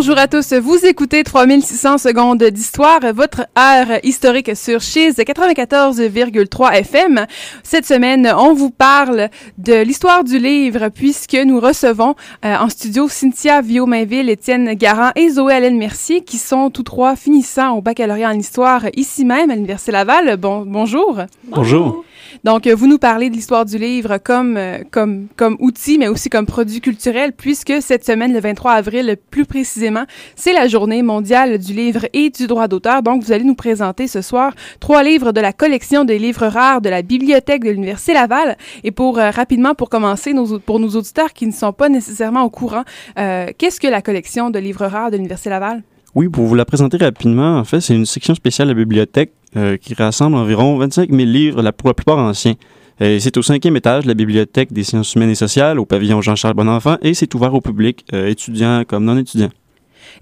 Bonjour à tous, vous écoutez 3600 secondes d'histoire, votre heure historique sur Chiz 94,3 FM. Cette semaine, on vous parle de l'histoire du livre puisque nous recevons euh, en studio Cynthia Viau-Mainville, Étienne Garand et Zoé Hélène Mercier qui sont tous trois finissants au baccalauréat en histoire ici même à l'Université Laval. Bon, bonjour. Bonjour. Donc, euh, vous nous parlez de l'histoire du livre comme, euh, comme, comme outil, mais aussi comme produit culturel, puisque cette semaine, le 23 avril, plus précisément, c'est la journée mondiale du livre et du droit d'auteur. Donc, vous allez nous présenter ce soir trois livres de la collection des livres rares de la bibliothèque de l'Université Laval. Et pour euh, rapidement, pour commencer, pour nos auditeurs qui ne sont pas nécessairement au courant, qu'est-ce que la collection de livres rares de l'Université Laval? Oui, pour vous la présenter rapidement, en fait, c'est une section spéciale de la bibliothèque qui rassemble environ 25 000 livres, la, pour la plupart anciens. Euh, c'est au cinquième étage de la bibliothèque des sciences humaines et sociales, au pavillon Jean-Charles Bonenfant, et c'est ouvert au public, euh, étudiants comme non-étudiants.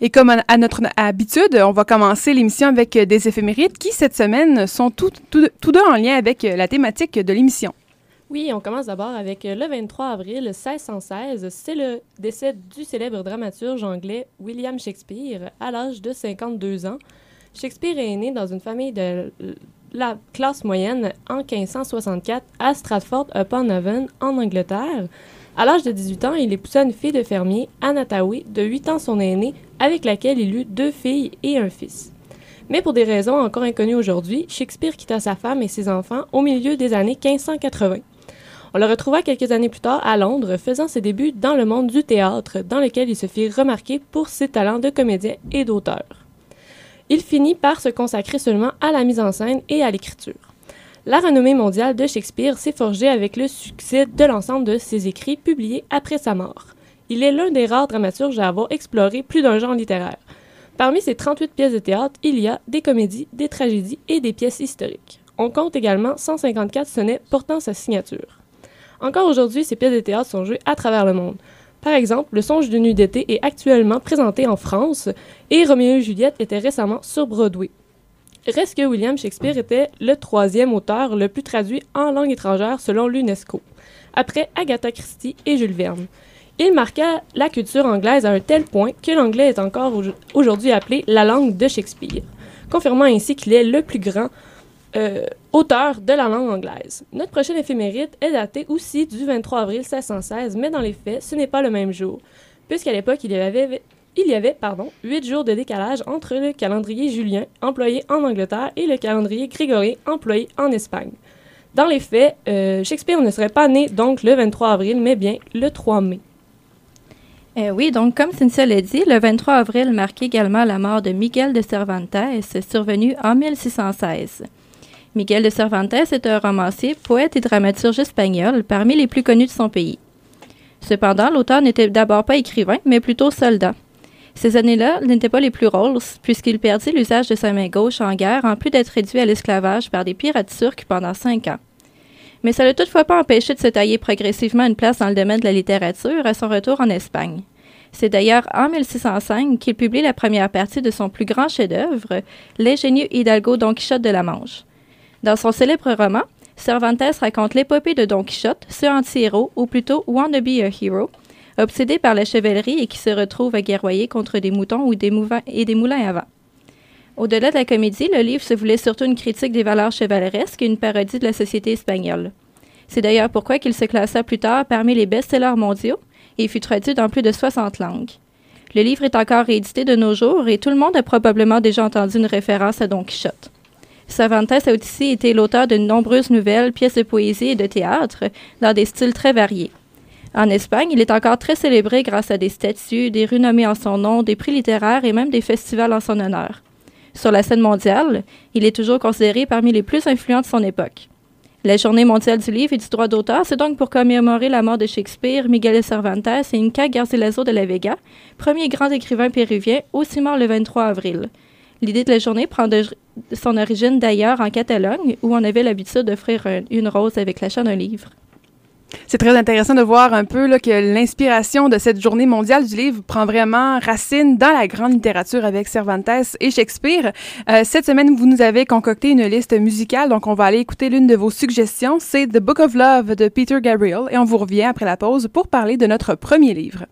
Et comme à notre habitude, on va commencer l'émission avec des éphémérides qui, cette semaine, sont tous deux en lien avec la thématique de l'émission. Oui, on commence d'abord avec le 23 avril 1616. C'est le décès du célèbre dramaturge anglais William Shakespeare à l'âge de 52 ans. Shakespeare est né dans une famille de la classe moyenne en 1564 à Stratford-upon-Avon, en Angleterre. À l'âge de 18 ans, il épousa une fille de fermier, Anna de 8 ans son aînée, avec laquelle il eut deux filles et un fils. Mais pour des raisons encore inconnues aujourd'hui, Shakespeare quitta sa femme et ses enfants au milieu des années 1580. On le retrouva quelques années plus tard à Londres, faisant ses débuts dans le monde du théâtre, dans lequel il se fit remarquer pour ses talents de comédien et d'auteur. Il finit par se consacrer seulement à la mise en scène et à l'écriture. La renommée mondiale de Shakespeare s'est forgée avec le succès de l'ensemble de ses écrits publiés après sa mort. Il est l'un des rares dramaturges à avoir exploré plus d'un genre littéraire. Parmi ses 38 pièces de théâtre, il y a des comédies, des tragédies et des pièces historiques. On compte également 154 sonnets portant sa signature. Encore aujourd'hui, ces pièces de théâtre sont jouées à travers le monde. Par exemple, Le songe de nuit est actuellement présenté en France et Roméo et Juliette était récemment sur Broadway. Reste que William Shakespeare était le troisième auteur le plus traduit en langue étrangère selon l'UNESCO, après Agatha Christie et Jules Verne. Il marqua la culture anglaise à un tel point que l'anglais est encore aujourd'hui appelé la langue de Shakespeare, confirmant ainsi qu'il est le plus grand euh, auteur de la langue anglaise. Notre prochaine éphéméride est datée aussi du 23 avril 1616, mais dans les faits, ce n'est pas le même jour, puisqu'à l'époque, il y avait, il y avait pardon, 8 jours de décalage entre le calendrier julien employé en Angleterre et le calendrier grégorien employé en Espagne. Dans les faits, euh, Shakespeare ne serait pas né donc le 23 avril, mais bien le 3 mai. Euh, oui, donc comme Cynthia l'a dit, le 23 avril marque également la mort de Miguel de Cervantes, survenue en 1616. Miguel de Cervantes est un romancier, poète et dramaturge espagnol, parmi les plus connus de son pays. Cependant, l'auteur n'était d'abord pas écrivain, mais plutôt soldat. Ces années-là n'étaient pas les plus roses, puisqu'il perdit l'usage de sa main gauche en guerre, en plus d'être réduit à l'esclavage par des pirates turcs pendant cinq ans. Mais ça ne l'a toutefois pas empêché de se tailler progressivement une place dans le domaine de la littérature à son retour en Espagne. C'est d'ailleurs en 1605 qu'il publie la première partie de son plus grand chef-d'œuvre, l'ingénieux Hidalgo Don Quichotte de la Manche. Dans son célèbre roman, Cervantes raconte l'épopée de Don Quichotte, ce anti-héros, ou plutôt wanna be a hero, obsédé par la chevalerie et qui se retrouve à guerroyer contre des moutons et des moulins à vent. Au-delà de la comédie, le livre se voulait surtout une critique des valeurs chevaleresques et une parodie de la société espagnole. C'est d'ailleurs pourquoi qu'il se classa plus tard parmi les best-sellers mondiaux et fut traduit dans plus de 60 langues. Le livre est encore réédité de nos jours et tout le monde a probablement déjà entendu une référence à Don Quichotte. Cervantes a aussi été l'auteur de nombreuses nouvelles, pièces de poésie et de théâtre dans des styles très variés. En Espagne, il est encore très célébré grâce à des statues, des rues nommées en son nom, des prix littéraires et même des festivals en son honneur. Sur la scène mondiale, il est toujours considéré parmi les plus influents de son époque. La Journée mondiale du livre et du droit d'auteur, c'est donc pour commémorer la mort de Shakespeare, Miguel Cervantes et Inca Garcilaso de la Vega, premier grand écrivain péruvien, aussi mort le 23 avril. L'idée de la journée prend son origine d'ailleurs en Catalogne, où on avait l'habitude d'offrir une rose avec l'achat d'un livre. C'est très intéressant de voir un peu que l'inspiration de cette journée mondiale du livre prend vraiment racine dans la grande littérature avec Cervantes et Shakespeare. Euh, cette semaine, vous nous avez concocté une liste musicale, donc on va aller écouter l'une de vos suggestions. C'est The Book of Love de Peter Gabriel et on vous revient après la pause pour parler de notre premier livre.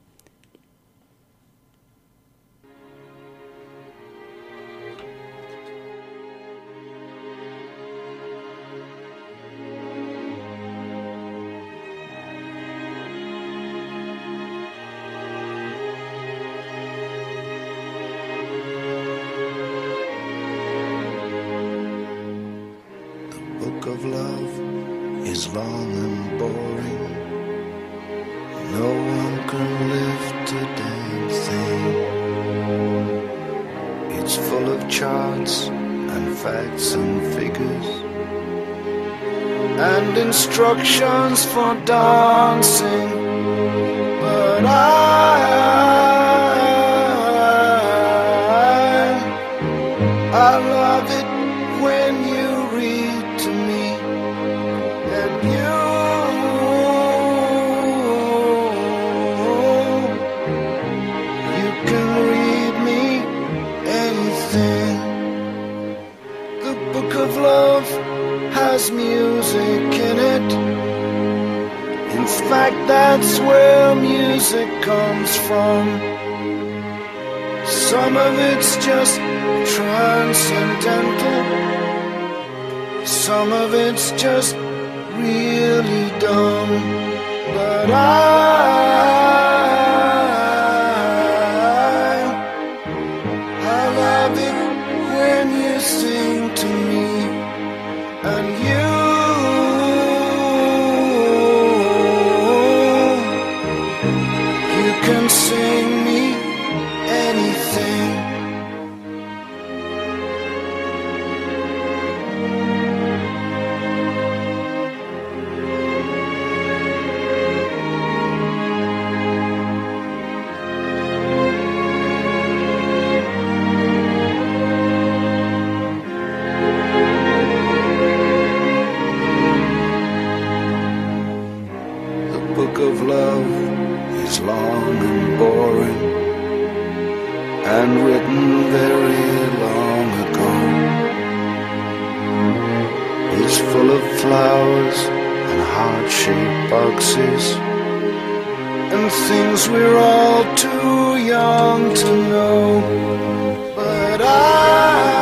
For dancing. Some of it's just really dumb. But I, flowers and heart shaped boxes and things we're all too young to know. But I.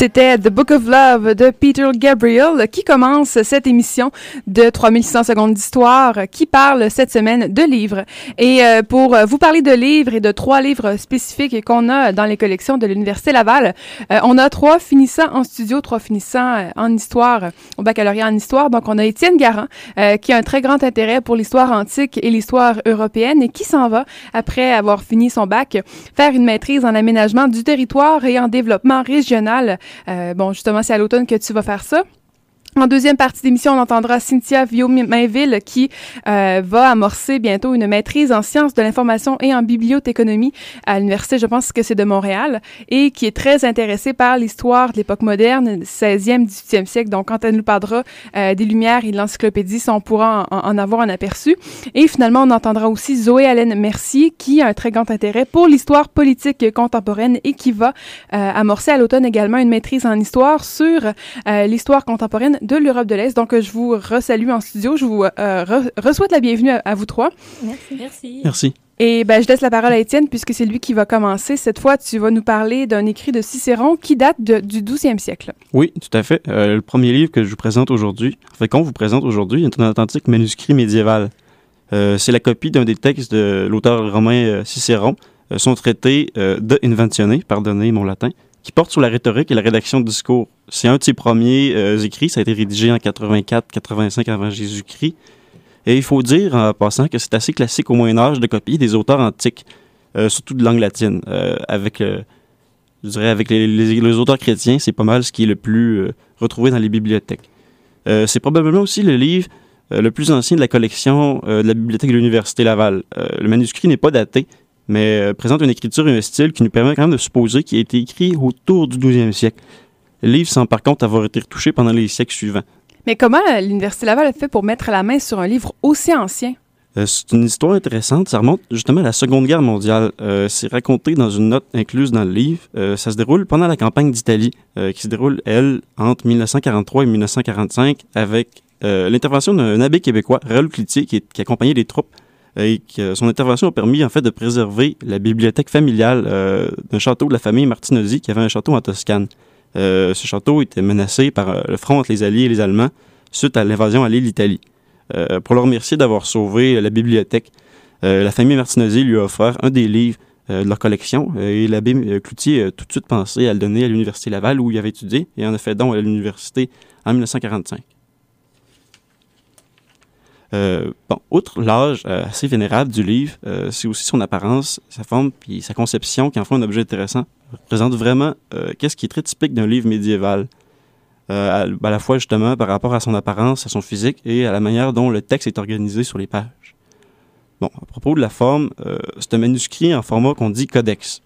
C'était The Book of Love de Peter Gabriel qui commence cette émission de 3600 secondes d'histoire qui parle cette semaine de livres. Et euh, pour vous parler de livres et de trois livres spécifiques qu'on a dans les collections de l'Université Laval, euh, on a trois finissants en studio, trois finissants euh, en histoire, au baccalauréat en histoire. Donc on a Étienne Garand euh, qui a un très grand intérêt pour l'histoire antique et l'histoire européenne et qui s'en va, après avoir fini son bac, faire une maîtrise en aménagement du territoire et en développement régional euh, bon, justement, c'est à l'automne que tu vas faire ça. En deuxième partie d'émission, on entendra Cynthia Viau-Mainville qui euh, va amorcer bientôt une maîtrise en sciences de l'information et en bibliothéconomie à l'Université, je pense que c'est de Montréal, et qui est très intéressée par l'histoire de l'époque moderne, 16e, 18e siècle. Donc, quand elle nous parlera euh, des Lumières et de l'encyclopédie, ça, on pourra en, avoir un aperçu. Et finalement, on entendra aussi Zoé Allen Mercier qui a un très grand intérêt pour l'histoire politique contemporaine et qui va euh, amorcer à l'automne également une maîtrise en histoire sur euh, l'histoire contemporaine de l'Europe de l'Est. Donc, je vous resalue en studio. Je vous euh, re re-souhaite la bienvenue à, à, vous trois. Merci. Merci. Merci. Et ben, je laisse la parole à Étienne puisque c'est lui qui va commencer. Cette fois, tu vas nous parler d'un écrit de Cicéron qui date de, du 12e siècle. Oui, tout à fait. Euh, le premier livre que je vous présente aujourd'hui, en fait, qu'on vous présente aujourd'hui, est un authentique manuscrit médiéval. Euh, c'est la copie d'un des textes de l'auteur romain euh, Cicéron, son traité de Inventionné, pardonnez mon latin, qui porte sur la rhétorique et la rédaction de discours. C'est un de ses premiers euh, écrits, ça a été rédigé en 84-85 avant Jésus-Christ. Et il faut dire en passant que c'est assez classique au Moyen Âge de copier des auteurs antiques, euh, surtout de langue latine. Euh, avec, je dirais, avec les, auteurs chrétiens, c'est pas mal ce qui est le plus retrouvé dans les bibliothèques. c'est probablement aussi le livre le plus ancien de la collection de la bibliothèque de l'Université Laval. le manuscrit n'est pas daté, mais présente une écriture et un style qui nous permet quand même de supposer qu'il a été écrit autour du 12e siècle. Le livre semble par contre avoir été retouché pendant les siècles suivants. Mais comment l'Université Laval a fait pour mettre la main sur un livre aussi ancien? Euh, c'est une histoire intéressante. Ça remonte justement à la Seconde Guerre mondiale. Euh, c'est raconté dans une note incluse dans le livre. Euh, ça se déroule pendant la campagne d'Italie, qui se déroule, elle, entre 1943 et 1945, avec l'intervention d'un abbé québécois, Raoul Cloutier, qui, qui accompagnait les troupes et que son intervention a permis en fait de préserver la bibliothèque familiale euh, d'un château de la famille Martinozzi qui avait un château en Toscane. Euh, ce château était menacé par euh, le front entre les Alliés et les Allemands suite à l'invasion alliée de l'Italie. pour le remercier d'avoir sauvé la bibliothèque, la famille Martinozzi lui a offert un des livres de leur collection. et l'abbé Cloutier a tout de suite pensé à le donner à l'Université Laval où il avait étudié et en a fait don à l'université en 1945. Euh, bon, outre l'âge euh, assez vénérable du livre, euh, c'est aussi son apparence, sa forme, puis sa conception qui en fait un objet intéressant. représente vraiment qu'est-ce qui est très typique d'un livre médiéval. À, à, la fois justement par rapport à son apparence, à son physique et à la manière dont le texte est organisé sur les pages. Bon, à propos de la forme, c'est un manuscrit en format qu'on dit codex.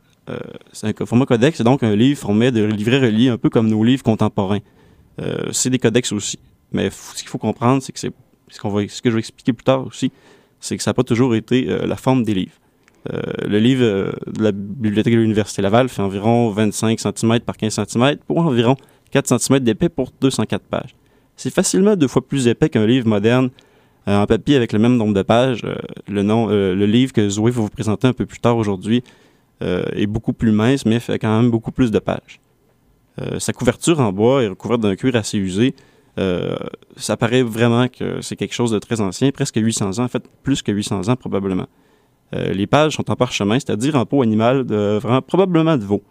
c'est un format codex, c'est donc un livre formé de livrets reliés, un peu comme nos livres contemporains. c'est des codex aussi. Mais ce qu'il faut comprendre, c'est que c'est ce, que je vais expliquer plus tard aussi, c'est que ça n'a pas toujours été euh, la forme des livres. Euh, le livre euh, de la bibliothèque de l'Université Laval fait environ 25 cm par 15 cm pour environ 4 cm d'épais pour 204 pages. C'est facilement deux fois plus épais qu'un livre moderne en papier avec le même nombre de pages. le livre que Zoé va vous présenter un peu plus tard aujourd'hui est beaucoup plus mince, mais fait quand même beaucoup plus de pages. sa couverture en bois est recouverte d'un cuir assez usé, euh, ça paraît vraiment que c'est quelque chose de très ancien, presque 800 ans, en fait, plus que 800 ans probablement. Euh, les pages sont en parchemin, c'est-à-dire en peau animale, vraiment, probablement de veau.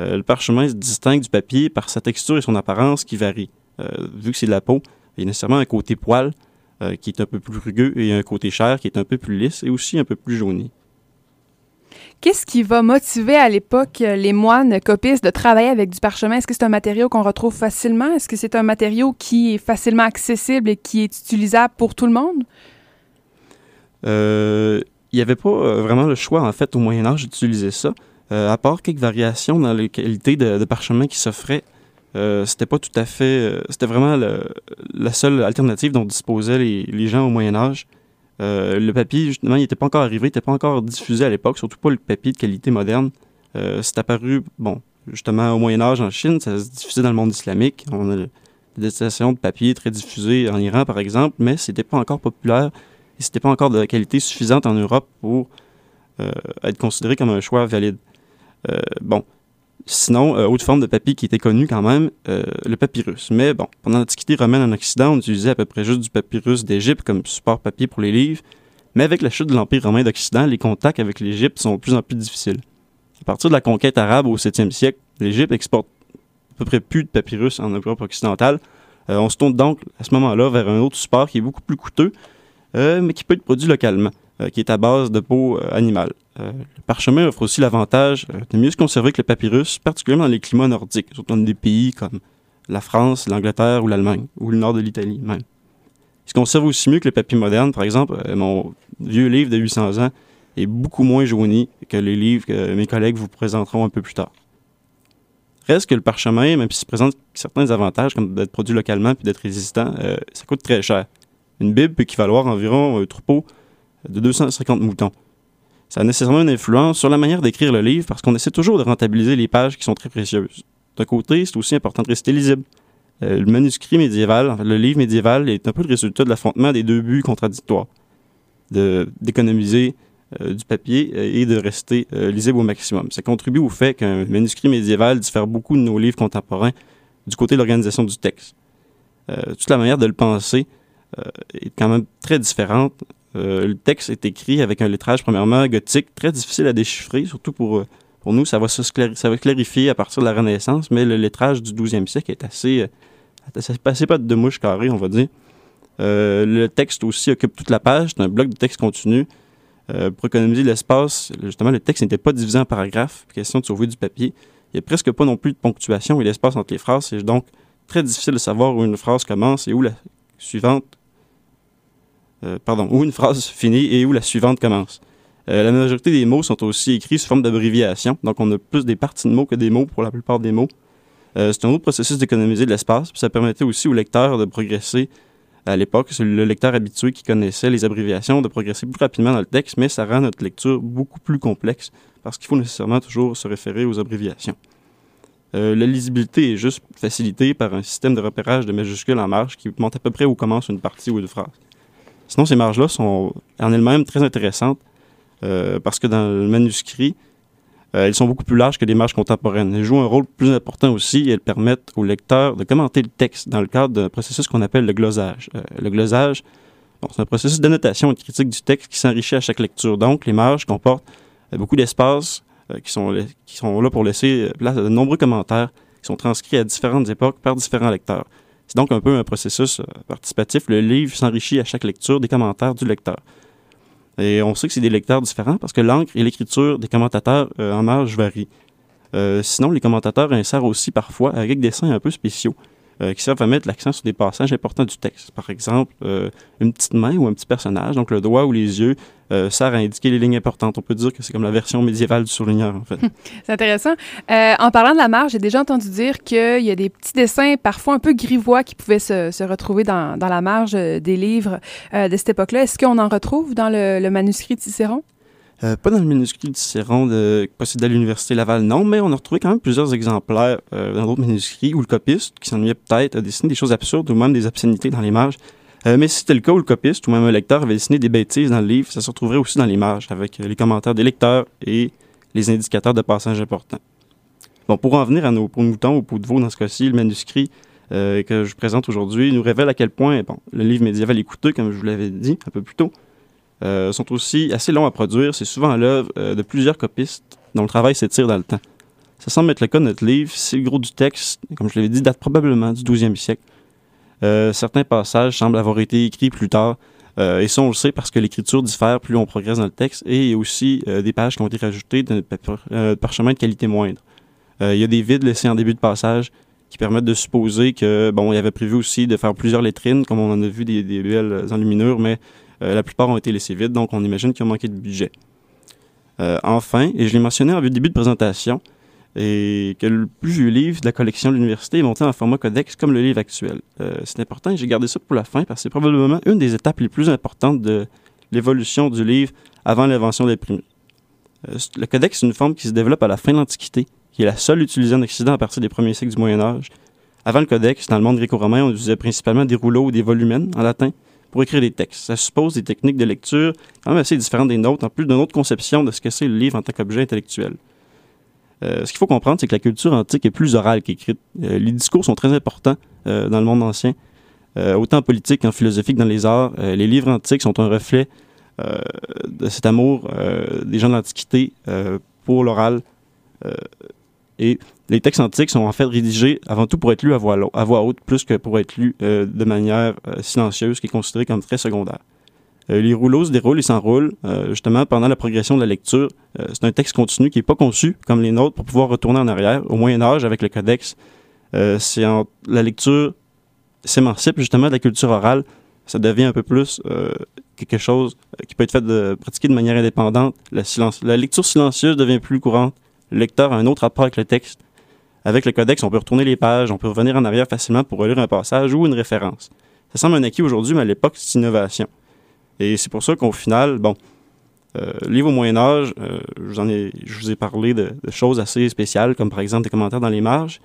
Euh, le parchemin se distingue du papier par sa texture et son apparence qui varient. vu que c'est de la peau, il y a nécessairement un côté poil qui est un peu plus rugueux et un côté chair qui est un peu plus lisse et aussi un peu plus jauni. Qu'est-ce qui va motiver à l'époque euh, les moines copistes de travailler avec du parchemin? Est-ce que c'est un matériau qu'on retrouve facilement? Est-ce que c'est un matériau qui est facilement accessible et qui est utilisable pour tout le monde? Euh, il n'y avait pas euh, vraiment le choix, en fait, au Moyen Âge d'utiliser ça. à part quelques variations dans les qualités de, parchemin qui s'offraient, c'était pas tout à fait... c'était vraiment la seule alternative dont disposaient les, les gens au Moyen Âge. Euh, le papier, justement, il n'était pas encore arrivé, il n'était pas encore diffusé à l'époque, surtout pas le papier de qualité moderne. Euh, c'est apparu, bon, justement, au Moyen-Âge en Chine, ça se diffusait dans le monde islamique. On a des destinations de papier très diffusées en Iran, par exemple, mais c'était pas encore populaire et c'était pas encore de qualité suffisante en Europe pour euh, être considéré comme un choix valide. bon, Sinon, euh, autre forme de papier qui était connue quand même, euh, le papyrus. Mais bon, pendant l'Antiquité romaine en Occident, on utilisait à peu près juste du papyrus d'Égypte comme support papier pour les livres. Mais avec la chute de l'Empire romain d'Occident, les contacts avec l'Égypte sont de plus en plus difficiles. À partir de la conquête arabe au 7e siècle, l'Égypte exporte à peu près plus de papyrus en Europe occidentale. Euh, on se tourne donc à ce moment-là vers un autre support qui est beaucoup plus coûteux, mais qui peut être produit localement. Euh, qui est à base de peau euh, animale. Euh, le parchemin offre aussi l'avantage de mieux se conserver que le papyrus, particulièrement dans les climats nordiques, surtout dans des pays comme la France, l'Angleterre ou l'Allemagne, ou le nord de l'Italie même. Il se conserve aussi mieux que le papier moderne. Par exemple, mon vieux livre de 800 ans est beaucoup moins jauni que les livres que mes collègues vous présenteront un peu plus tard. Reste que le parchemin, même s'il présente certains avantages, comme d'être produit localement puis d'être résistant, ça coûte très cher. Une Bible peut équivaloir environ un troupeau de 250 moutons. Ça a nécessairement une influence sur la manière d'écrire le livre parce qu'on essaie toujours de rentabiliser les pages qui sont très précieuses. D'un côté, c'est aussi important de rester lisible. Euh, le manuscrit médiéval, le livre médiéval, est un peu le résultat de l'affrontement des deux buts contradictoires. d'économiser euh, du papier euh, et de rester lisible au maximum. Ça contribue au fait qu'un manuscrit médiéval diffère beaucoup de nos livres contemporains du côté de l'organisation du texte. toute la manière de le penser est quand même très différente euh, le texte est écrit avec un lettrage, premièrement, gothique, très difficile à déchiffrer, surtout pour, euh, pour nous. Ça va, se ça va clarifier à partir de la Renaissance, mais le lettrage du 12e siècle est assez, euh, assez pas de mouche carrée, on va dire. le texte aussi occupe toute la page. C'est un bloc de texte continu. pour économiser l'espace, justement, le texte n'était pas divisé en paragraphes. Question de sauver du papier. Il n'y a presque pas non plus de ponctuation et l'espace entre les phrases. C'est donc très difficile de savoir où une phrase commence et où la suivante euh, pardon, où une phrase finit et où la suivante commence. Euh, la majorité des mots sont aussi écrits sous forme d'abréviation, donc on a plus des parties de mots que des mots pour la plupart des mots. Euh, c'est un autre processus d'économiser de l'espace, ça permettait aussi au lecteur de progresser à l'époque, c'est le lecteur habitué qui connaissait les abréviations, de progresser plus rapidement dans le texte, mais ça rend notre lecture beaucoup plus complexe parce qu'il faut nécessairement toujours se référer aux abréviations. la lisibilité est juste facilitée par un système de repérage de majuscules en marge qui montre à peu près où commence une partie ou une phrase. Sinon, ces marges-là sont en elles-mêmes très intéressantes euh, parce que dans le manuscrit, euh, elles sont beaucoup plus larges que les marges contemporaines. Elles jouent un rôle plus important aussi et elles permettent au lecteur de commenter le texte dans le cadre d'un processus qu'on appelle le glosage. Euh, le glosage, c'est un processus d'annotation et de critique du texte qui s'enrichit à chaque lecture. Donc, les marges comportent beaucoup d'espaces euh, qui, sont, qui sont là pour laisser place à de nombreux commentaires qui sont transcrits à différentes époques par différents lecteurs. C'est donc un peu un processus participatif. Le livre s'enrichit à chaque lecture des commentaires du lecteur. Et on sait que c'est des lecteurs différents parce que l'encre et l'écriture des commentateurs en marge varient. sinon, les commentateurs insèrent aussi parfois avec des dessins un peu spéciaux. Euh, qui servent à mettre l'accent sur des passages importants du texte. Par exemple, euh, une petite main ou un petit personnage, donc le doigt ou les yeux, euh, sert à indiquer les lignes importantes. On peut dire que c'est comme la version médiévale du surligneur, en fait. c'est intéressant. en parlant de la marge, j'ai déjà entendu dire qu'il y a des petits dessins, parfois un peu grivois, qui pouvaient se, retrouver dans, dans, la marge des livres de cette époque-là. Est-ce qu'on en retrouve dans le, le manuscrit de Cicéron? Euh, pas dans le manuscrit de Cicéron de, possédé à l'Université Laval, non, mais on a retrouvé quand même plusieurs exemplaires euh, dans d'autres manuscrits où le copiste, qui s'ennuyait peut-être, a dessiné des choses absurdes ou même des obscénités dans l'image. Euh, mais si c'était le cas où le copiste ou même un lecteur avait dessiné des bêtises dans le livre, ça se retrouverait aussi dans l'image, avec les commentaires des lecteurs et les indicateurs de passage importants. Bon, pour en venir à nos peaux de mouton ou peaux de veau, dans ce cas-ci, le manuscrit que je présente aujourd'hui nous révèle à quel point bon, le livre médiéval est coûteux, comme je vous l'avais dit un peu plus tôt, euh, sont aussi assez longs à produire. C'est souvent l'œuvre euh, de plusieurs copistes dont le travail s'étire dans le temps. Ça semble être le cas de notre livre. Si le gros du texte, comme je l'avais dit, date probablement du 12e siècle. Euh, certains passages semblent avoir été écrits plus tard. et ça, on le sait parce que l'écriture diffère plus on progresse dans le texte. Et il y a aussi des pages qui ont été rajoutées de parchemin de qualité moindre. il y a des vides laissés en début de passage qui permettent de supposer que, bon, il y avait prévu aussi de faire plusieurs lettrines, comme on en a vu des, des belles enluminures, mais la plupart ont été laissés vides, donc on imagine qu'il a manqué de budget. Euh, enfin, et je l'ai mentionné en début de présentation, et que le plus vieux livre de la collection de l'université est monté en format codex comme le livre actuel. Euh, c'est important et j'ai gardé ça pour la fin parce que c'est probablement une des étapes les plus importantes de l'évolution du livre avant l'invention de l'imprimerie. le codex est une forme qui se développe à la fin de l'Antiquité, qui est la seule utilisée en Occident à partir des premiers siècles du Moyen Âge. Avant le codex, dans le monde gréco-romain, on utilisait principalement des rouleaux ou des volumens en latin, pour écrire des textes. Ça suppose des techniques de lecture quand même assez différentes des nôtres, en plus d'une autre conception de ce que c'est le livre en tant qu'objet intellectuel. Euh, ce qu'il faut comprendre, c'est que la culture antique est plus orale qu'écrite. Euh, les discours sont très importants euh, dans le monde ancien, autant en politique qu'en philosophique dans les arts. les livres antiques sont un reflet de cet amour des gens de l'Antiquité pour l'oral. Et les textes antiques sont en fait rédigés avant tout pour être lus à voix, haute, plus que pour être lus euh, de manière euh, silencieuse, qui est considéré comme très secondaire. Euh, les rouleaux se déroulent et s'enroulent justement pendant la progression de la lecture. c'est un texte continu qui n'est pas conçu comme les nôtres pour pouvoir retourner en arrière. Au Moyen Âge, avec le codex, la lecture s'émancipe justement de la culture orale. Ça devient un peu plus quelque chose qui peut être fait de pratiquer de manière indépendante. La lecture silencieuse devient plus courante. Le lecteur a un autre rapport avec le texte. Avec le codex, on peut retourner les pages, on peut revenir en arrière facilement pour relire un passage ou une référence. Ça semble un acquis aujourd'hui, mais à l'époque, c'est innovation. Et c'est pour ça qu'au final, bon, euh, livre au Moyen Âge, euh, je, vous ai, je vous ai parlé de, choses assez spéciales, comme par exemple des commentaires dans les marges.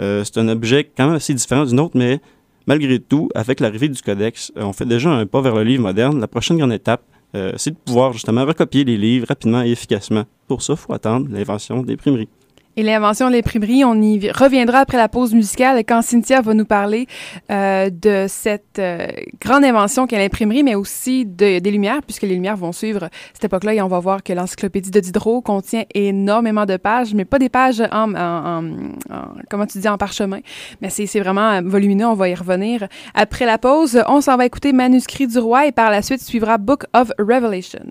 Euh, c'est un objet quand même assez différent d'une autre, mais malgré tout, avec l'arrivée du codex, on fait déjà un pas vers le livre moderne. La prochaine grande étape, c'est de pouvoir justement recopier les livres rapidement et efficacement. Pour ça, il faut attendre l'invention des primeries. Et l'invention de l'imprimerie, on y reviendra après la pause musicale quand Cynthia va nous parler euh, de cette euh, grande invention qu'est l'imprimerie, mais aussi de, des lumières, puisque les lumières vont suivre cette époque-là et on va voir que l'encyclopédie de Diderot contient énormément de pages, mais pas des pages en, en, en, comment tu dis, en parchemin, mais c'est vraiment volumineux, on va y revenir. Après la pause, on s'en va écouter Manuscrit du roi et par la suite suivra Book of Revelation.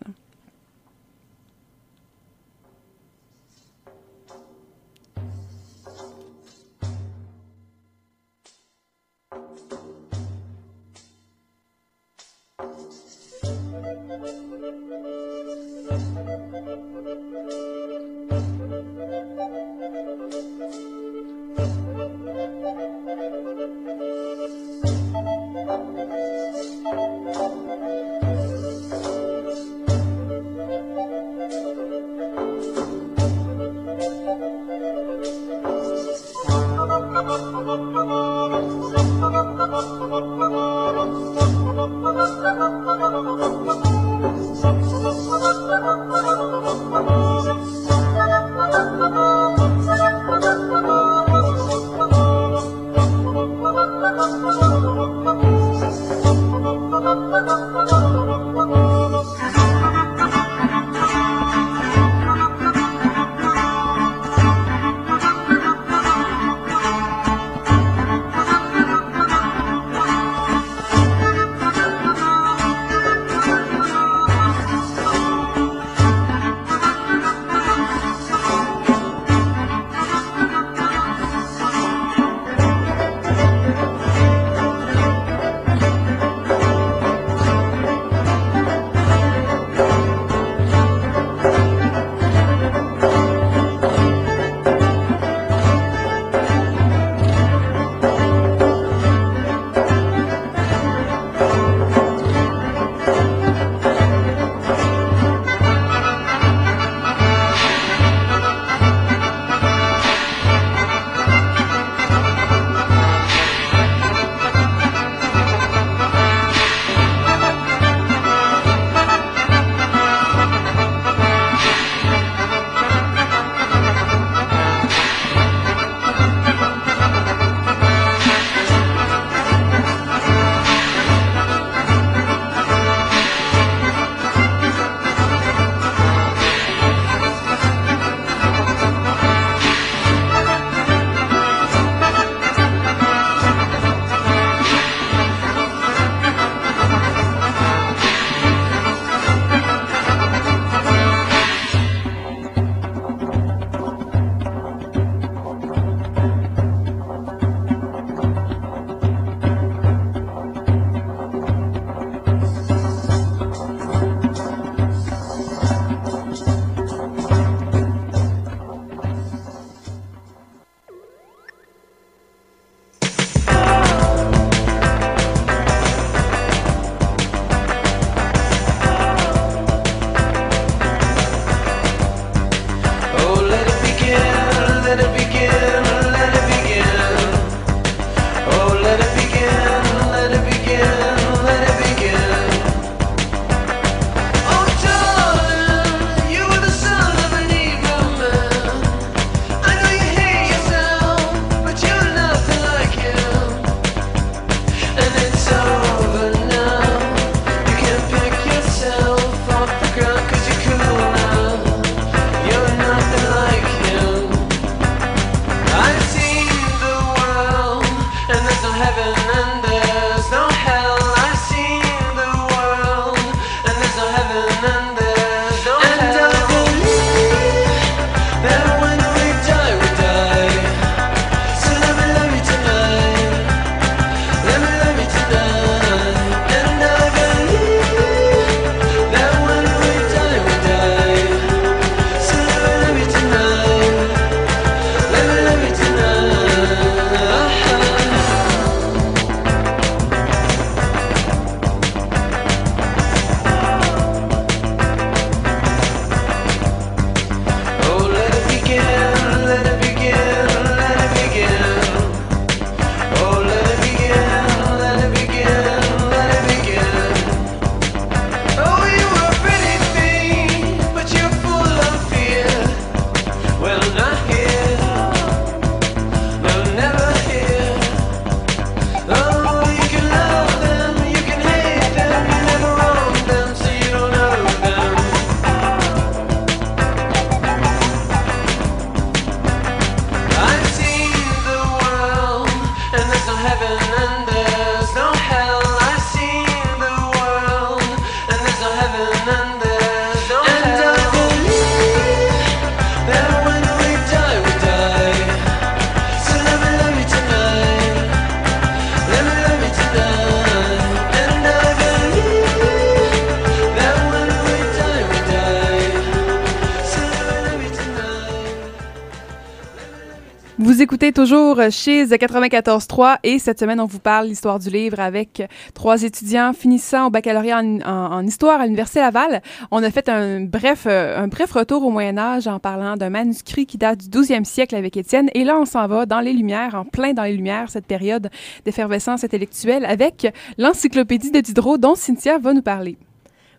Chez 94.3 et cette semaine, on vous parle l'histoire du livre avec trois étudiants finissant au baccalauréat en histoire à l'Université Laval. On a fait un bref, euh, un bref retour au Moyen Âge en parlant d'un manuscrit qui date du 12e siècle avec Étienne. Et là, on s'en va dans les Lumières, en plein dans les Lumières, cette période d'effervescence intellectuelle avec l'encyclopédie de Diderot dont Cynthia va nous parler.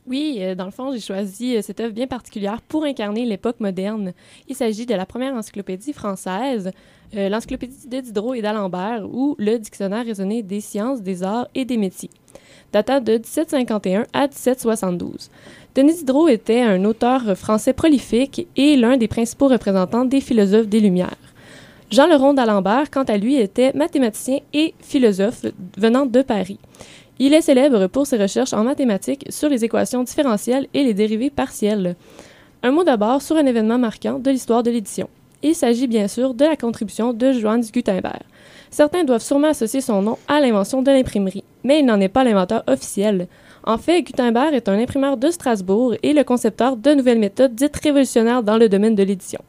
Oui, euh, dans le fond, j'ai choisi euh, cette œuvre bien particulière pour incarner l'époque moderne. Il s'agit de la première encyclopédie française, euh, l'encyclopédie de Diderot et d'Alembert, ou le dictionnaire raisonné des sciences, des arts et des métiers, datant de 1751 à 1772. Denis Diderot était un auteur français prolifique et l'un des principaux représentants des philosophes des Lumières. Jean Leron d'Alembert, quant à lui, était mathématicien et philosophe venant de Paris. Il est célèbre pour ses recherches en mathématiques sur les équations différentielles et les dérivées partielles. Un mot d'abord sur un événement marquant de l'histoire de l'édition. Il s'agit bien sûr de la contribution de Johannes Gutenberg. Certains doivent sûrement associer son nom à l'invention de l'imprimerie, mais il n'en est pas l'inventeur officiel. En fait, Gutenberg est un imprimeur de Strasbourg et le concepteur de nouvelles méthodes dites révolutionnaires dans le domaine de l'édition.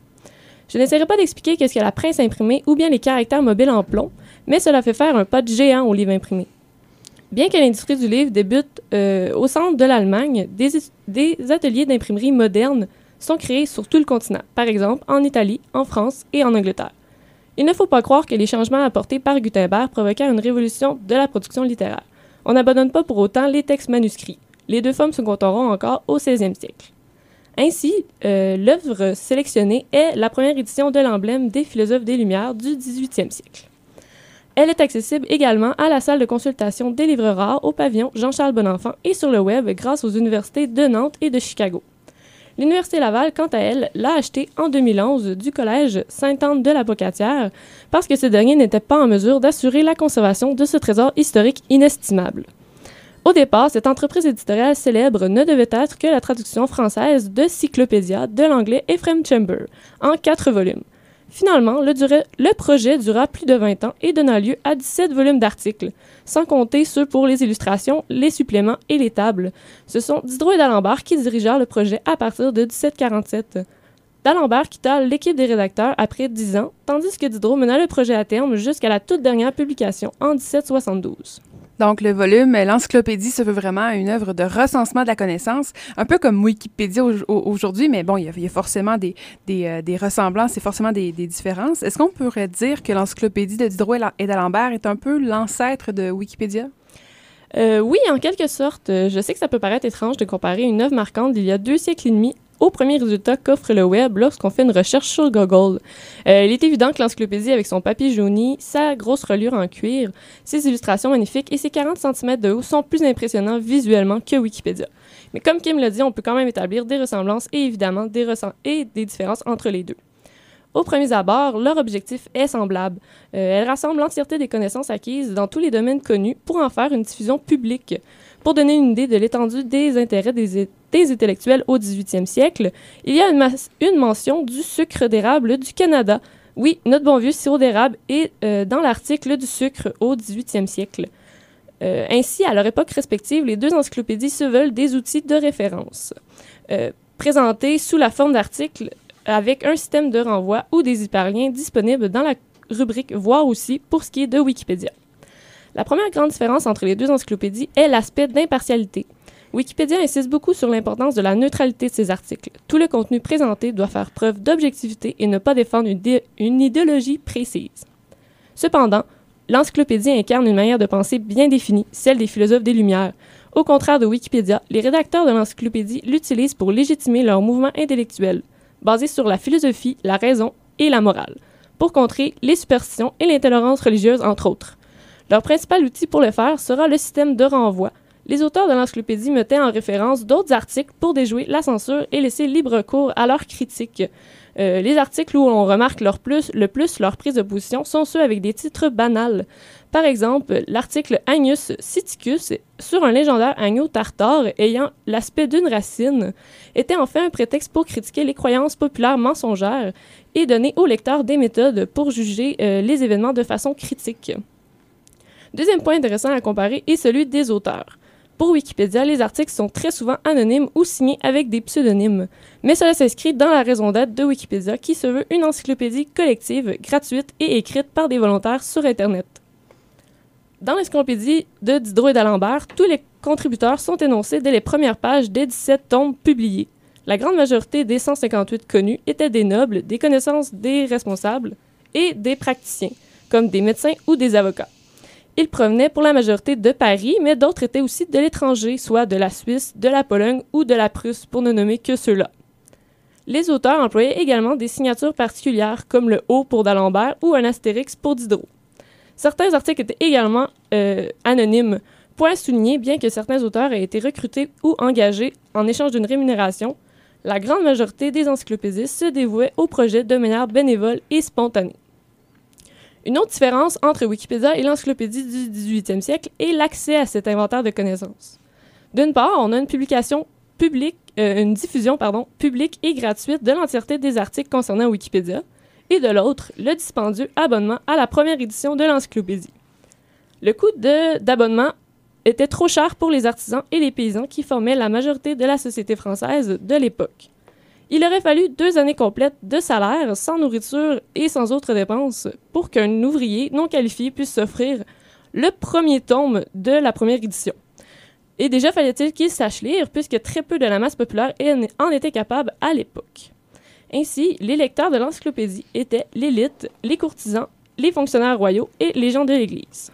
Je n'essaierai pas d'expliquer qu'est-ce que la presse imprimée ou bien les caractères mobiles en plomb, mais cela fait faire un pas de géant au livre imprimé. Bien que l'industrie du livre débute euh, au centre de l'Allemagne, des, des ateliers d'imprimerie modernes sont créés sur tout le continent, par exemple en Italie, en France et en Angleterre. Il ne faut pas croire que les changements apportés par Gutenberg provoquèrent une révolution de la production littéraire. On n'abandonne pas pour autant les textes manuscrits. Les deux formes se compteront encore au 16e siècle. Ainsi, euh, l'œuvre sélectionnée est la première édition de l'emblème des philosophes des Lumières du 18e siècle. Elle est accessible également à la salle de consultation des livres rares au pavillon Jean-Charles Bonenfant et sur le web grâce aux universités de Nantes et de Chicago. L'Université Laval, quant à elle, l'a acheté en 2011 du collège Sainte-Anne de la Bocatière parce que ce dernier n'était pas en mesure d'assurer la conservation de ce trésor historique inestimable. Au départ, cette entreprise éditoriale célèbre ne devait être que la traduction française de Cyclopédia de l'anglais Ephraim Chamber en quatre volumes. Finalement, le, projet dura plus de 20 ans et donna lieu à 17 volumes d'articles, sans compter ceux pour les illustrations, les suppléments et les tables. Ce sont Diderot et d'Alembert qui dirigèrent le projet à partir de 1747. D'Alembert quitta l'équipe des rédacteurs après 10 ans, tandis que Diderot mena le projet à terme jusqu'à la toute dernière publication en 1772. Donc, le volume, l'encyclopédie se veut vraiment une œuvre de recensement de la connaissance, un peu comme Wikipédia au- au- aujourd'hui, mais bon, il y a, forcément des, euh, des ressemblances et forcément des, différences. Est-ce qu'on pourrait dire que l'encyclopédie de Diderot et d'Alembert est un peu l'ancêtre de Wikipédia? Euh, oui, en quelque sorte. Euh, Je sais que ça peut paraître étrange de comparer une œuvre marquante d'il y a deux siècles et demi aux premiers résultats qu'offre le web lorsqu'on fait une recherche sur Google. Euh, il est évident que l'encyclopédie, avec son papier jauni, sa grosse reliure en cuir, ses illustrations magnifiques et ses 40 cm de haut sont plus impressionnants visuellement que Wikipédia. Mais comme Kim l'a dit, on peut quand même établir des ressemblances et évidemment des, différences entre les deux. Au premier abord, leur objectif est semblable. Euh, elle rassemble l'entièreté des connaissances acquises dans tous les domaines connus pour en faire une diffusion publique. Pour donner une idée de l'étendue des intérêts des, intellectuels au 18e siècle, il y a une mention du sucre d'érable du Canada. Oui, notre bon vieux sirop d'érable est euh, dans l'article du sucre au 18e siècle. Euh, ainsi, à leur époque respective, les deux encyclopédies se veulent des outils de référence, euh, présentés sous la forme d'articles avec un système de renvoi ou des hyperliens disponibles dans la rubrique Voir aussi pour ce qui est de Wikipédia. La première grande différence entre les deux encyclopédies est l'aspect d'impartialité. Wikipédia insiste beaucoup sur l'importance de la neutralité de ses articles. Tout le contenu présenté doit faire preuve d'objectivité et ne pas défendre une, idé- une idéologie précise. Cependant, l'encyclopédie incarne une manière de penser bien définie, celle des philosophes des Lumières. Au contraire de Wikipédia, les rédacteurs de l'encyclopédie l'utilisent pour légitimer leur mouvement intellectuel, basé sur la philosophie, la raison et la morale, pour contrer les superstitions et l'intolérance religieuse, entre autres. Leur principal outil pour le faire sera le système de renvoi. Les auteurs de l'encyclopédie mettaient en référence d'autres articles pour déjouer la censure et laisser libre cours à leurs critiques. Euh, les articles où on remarque le plus leur prise de position sont ceux avec des titres banals. Par exemple, l'article Agnus Siticus sur un légendaire agneau tartare ayant l'aspect d'une racine était en fait un prétexte pour critiquer les croyances populaires mensongères et donner au lecteur des méthodes pour juger euh, les événements de façon critique. Deuxième point intéressant à comparer est celui des auteurs. Pour Wikipédia, les articles sont très souvent anonymes ou signés avec des pseudonymes, mais cela s'inscrit dans la raison d'être de Wikipédia qui se veut une encyclopédie collective, gratuite et écrite par des volontaires sur Internet. Dans l'encyclopédie de Diderot et d'Alembert, tous les contributeurs sont énoncés dès les premières pages des 17 tomes publiés. La grande majorité des 158 connus étaient des nobles, des connaissances des responsables et des praticiens, comme des médecins ou des avocats. Ils provenaient pour la majorité de Paris, mais d'autres étaient aussi de l'étranger, soit de la Suisse, de la Pologne ou de la Prusse, pour ne nommer que ceux-là. Les auteurs employaient également des signatures particulières, comme le O pour d'Alembert ou un astérix pour Diderot. Certains articles étaient également euh, anonymes. Point souligné, bien que certains auteurs aient été recrutés ou engagés en échange d'une rémunération, la grande majorité des encyclopédistes se dévouaient au projet de manière bénévole et spontanée. Une autre différence entre Wikipédia et l'encyclopédie du 18e siècle est l'accès à cet inventaire de connaissances. D'une part, on a une publication publique, euh, une diffusion publique et gratuite de l'entièreté des articles concernant Wikipédia, et de l'autre, le dispendieux abonnement à la première édition de l'encyclopédie. Le coût d'abonnement était trop cher pour les artisans et les paysans qui formaient la majorité de la société française de l'époque. Il aurait fallu deux années complètes de salaire, sans nourriture et sans autres dépenses, pour qu'un ouvrier non qualifié puisse s'offrir le premier tome de la première édition. Et déjà fallait-il qu'il sache lire, puisque très peu de la masse populaire en était capable à l'époque. Ainsi, les lecteurs de l'encyclopédie étaient l'élite, les courtisans, les fonctionnaires royaux et les gens de l'Église.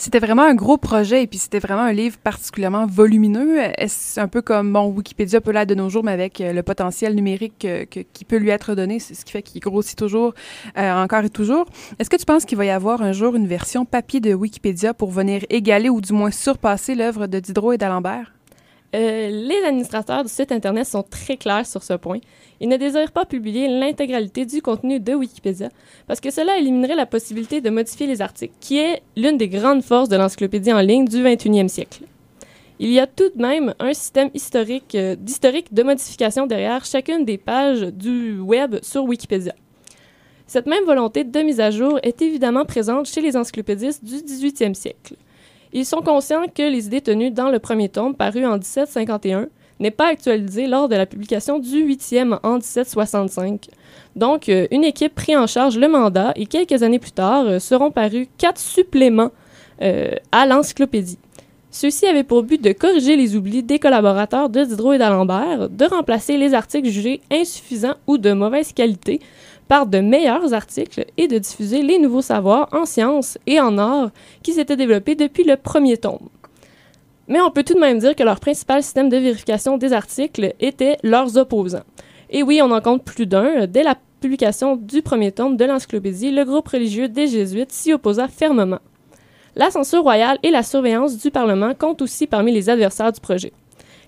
C'était vraiment un gros projet et puis c'était vraiment un livre particulièrement volumineux. Est-ce un peu comme bon Wikipédia peut l'être de nos jours, mais avec euh, le potentiel numérique qui peut lui être donné, c'est ce qui fait qu'il grossit toujours, euh, encore et toujours. Est-ce que tu penses qu'il va y avoir un jour une version papier de Wikipédia pour venir égaler ou du moins surpasser l'œuvre de Diderot et d'Alembert? Euh, les administrateurs du site Internet sont très clairs sur ce point. Ils ne désirent pas publier l'intégralité du contenu de Wikipédia parce que cela éliminerait la possibilité de modifier les articles, qui est l'une des grandes forces de l'encyclopédie en ligne du 21e siècle. Il y a tout de même un système historique euh, de modification derrière chacune des pages du web sur Wikipédia. Cette même volonté de mise à jour est évidemment présente chez les encyclopédistes du 18e siècle. Ils sont conscients que les idées tenues dans le premier tome, paru en 1751, n'est pas actualisé lors de la publication du huitième en 1765. Donc, euh, une équipe prit en charge le mandat et quelques années plus tard euh, seront parus quatre suppléments euh, à l'encyclopédie. Ceux-ci avaient pour but de corriger les oublis des collaborateurs de Diderot et d'Alembert, de remplacer les articles jugés insuffisants ou de mauvaise qualité par de meilleurs articles et de diffuser les nouveaux savoirs en sciences et en art qui s'étaient développés depuis le premier tome. Mais on peut tout de même dire que leur principal système de vérification des articles était leurs opposants. Et oui, on en compte plus d'un. Dès la publication du premier tome de l'encyclopédie, le groupe religieux des Jésuites s'y opposa fermement. La censure royale et la surveillance du Parlement comptent aussi parmi les adversaires du projet.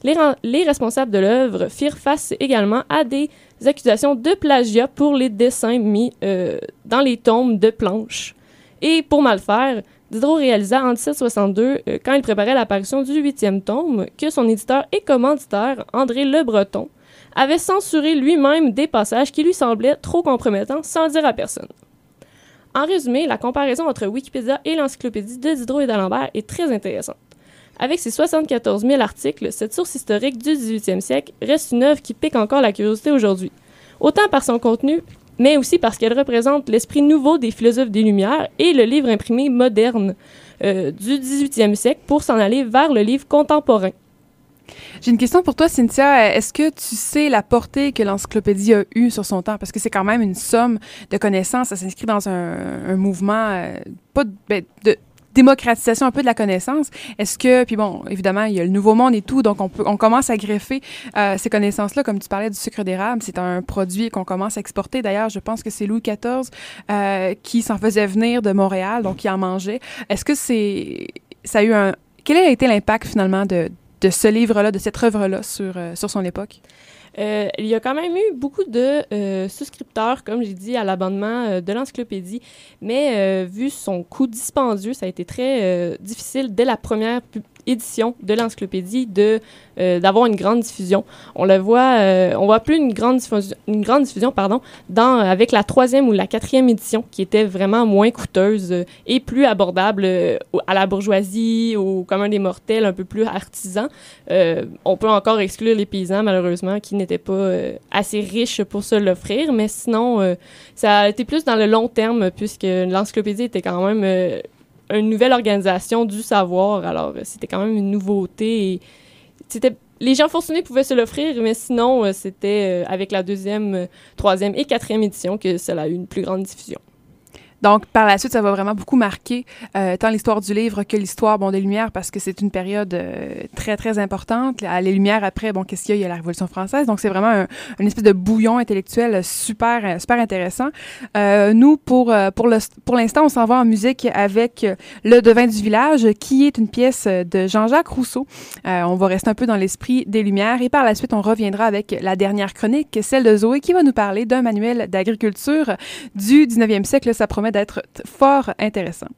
Les, responsables de l'œuvre firent face également à des accusations de plagiat pour les dessins mis euh, dans les tomes de planches. Et pour mal faire, Diderot réalisa en 1762, euh, quand il préparait l'apparition du huitième tome, que son éditeur et commanditaire, André Le Breton, avait censuré lui-même des passages qui lui semblaient trop compromettants sans dire à personne. En résumé, la comparaison entre Wikipédia et l'encyclopédie de Diderot et d'Alembert est très intéressante. Avec ses 74 000 articles, cette source historique du 18e siècle reste une œuvre qui pique encore la curiosité aujourd'hui, autant par son contenu mais aussi parce qu'elle représente l'esprit nouveau des philosophes des Lumières et le livre imprimé moderne euh, du 18e siècle pour s'en aller vers le livre contemporain. J'ai une question pour toi, Cynthia. Est-ce que tu sais la portée que l'encyclopédie a eue sur son temps? Parce que c'est quand même une somme de connaissances. Ça s'inscrit dans un, mouvement, euh, pas ben, de, démocratisation un peu de la connaissance. Est-ce que, puis bon, évidemment, il y a le nouveau monde et tout, donc on, peut, on commence à greffer euh, ces connaissances-là, comme tu parlais du sucre d'érable, c'est un produit qu'on commence à exporter. D'ailleurs, je pense que c'est Louis XIV euh, qui s'en faisait venir de Montréal, donc il en mangeait. Est-ce que c'est, ça a eu un, quel a été l'impact finalement de, de ce livre-là, de cette œuvre-là sur, euh, sur son époque? Euh, il y a quand même eu beaucoup de euh, souscripteurs, comme j'ai dit, à l'abonnement euh, de l'encyclopédie, mais vu son coût dispendieux, ça a été très difficile dès la première édition de l'encyclopédie de d'avoir une grande diffusion. On le voit, on voit plus une grande diffusion, une grande diffusion pardon, avec la troisième ou la quatrième édition qui était vraiment moins coûteuse et plus abordable à la bourgeoisie, au commun des mortels, un peu plus artisan. on peut encore exclure les paysans, malheureusement, qui n'étaient pas assez riches pour se l'offrir, mais sinon, ça a été plus dans le long terme, puisque l'encyclopédie était quand même euh, une nouvelle organisation du savoir. Alors, euh, c'était quand même une nouveauté. C'était les gens fortunés pouvaient se l'offrir, mais sinon, euh, c'était avec la deuxième, troisième et quatrième édition que cela a eu une plus grande diffusion. Donc, par la suite, ça va vraiment beaucoup marquer euh, tant l'histoire du livre que l'histoire bon, des Lumières, parce que c'est une période euh, très, très importante. Les Lumières, après, bon, qu'est-ce qu'il y a? Il y a la Révolution française. Donc, c'est vraiment un, une espèce de bouillon intellectuel super, euh, super intéressant. Euh, nous, pour, euh, pour, le, pour l'instant, on s'en va en musique avec Le Devin du village, qui est une pièce de Jean-Jacques Rousseau. on va rester un peu dans l'esprit des Lumières. Et par la suite, on reviendra avec la dernière chronique, celle de Zoé, qui va nous parler d'un manuel d'agriculture du 19e siècle. Ça promet d'être fort intéressant.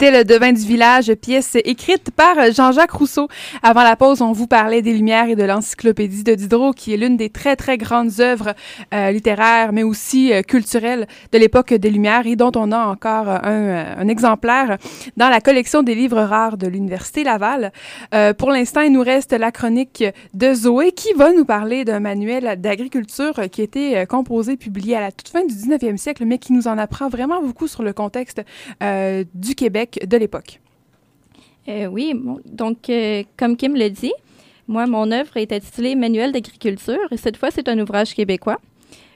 C'était le devin du village, pièce écrite par Jean-Jacques Rousseau. Avant la pause, on vous parlait des Lumières et de l'Encyclopédie de Diderot, qui est l'une des très très grandes œuvres euh, littéraires, mais aussi euh, culturelles de l'époque des Lumières et dont on a encore un, euh, un, exemplaire dans la collection des livres rares de l'Université Laval. Pour l'instant, il nous reste la chronique de Zoé qui va nous parler d'un manuel d'agriculture qui a été composé, publié à la toute fin du 19e siècle, mais qui nous en apprend vraiment beaucoup sur le contexte du Québec de l'époque. Euh, oui, donc euh, comme Kim le dit, moi, mon œuvre est intitulée Manuel d'agriculture et cette fois, c'est un ouvrage québécois.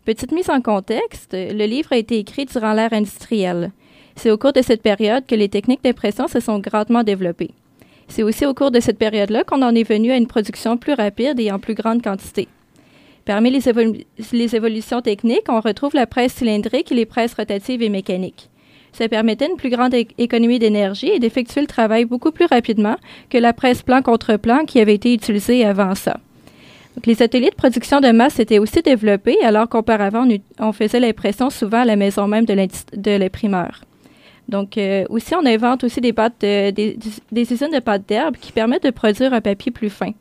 Petite mise en contexte, le livre a été écrit durant l'ère industrielle. C'est au cours de cette période que les techniques d'impression se sont grandement développées. C'est aussi au cours de cette période-là qu'on en est venu à une production plus rapide et en plus grande quantité. Parmi les, les évolutions techniques, on retrouve la presse cylindrique et les presses rotatives et mécaniques. Ça permettait une plus grande économie d'énergie et d'effectuer le travail beaucoup plus rapidement que la presse plan contre plan qui avait été utilisée avant ça. Les ateliers de production de masse étaient aussi développés, alors qu'auparavant, on, faisait l'impression souvent à la maison même de l'imprimeur. Donc, euh, aussi, on invente aussi des, pâtes de, des, des usines de pâtes d'herbe qui permettent de produire un papier plus fin.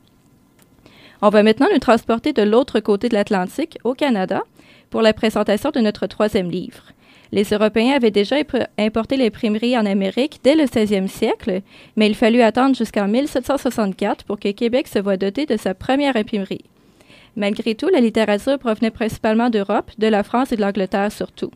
On va maintenant nous transporter de l'autre côté de l'Atlantique, au Canada, pour la présentation de notre troisième livre. Les Européens avaient déjà importé l'imprimerie en Amérique dès le 16e siècle, mais il fallut attendre jusqu'en 1764 pour que Québec se voie doté de sa première imprimerie. Malgré tout, la littérature provenait principalement d'Europe, de la France et de l'Angleterre surtout.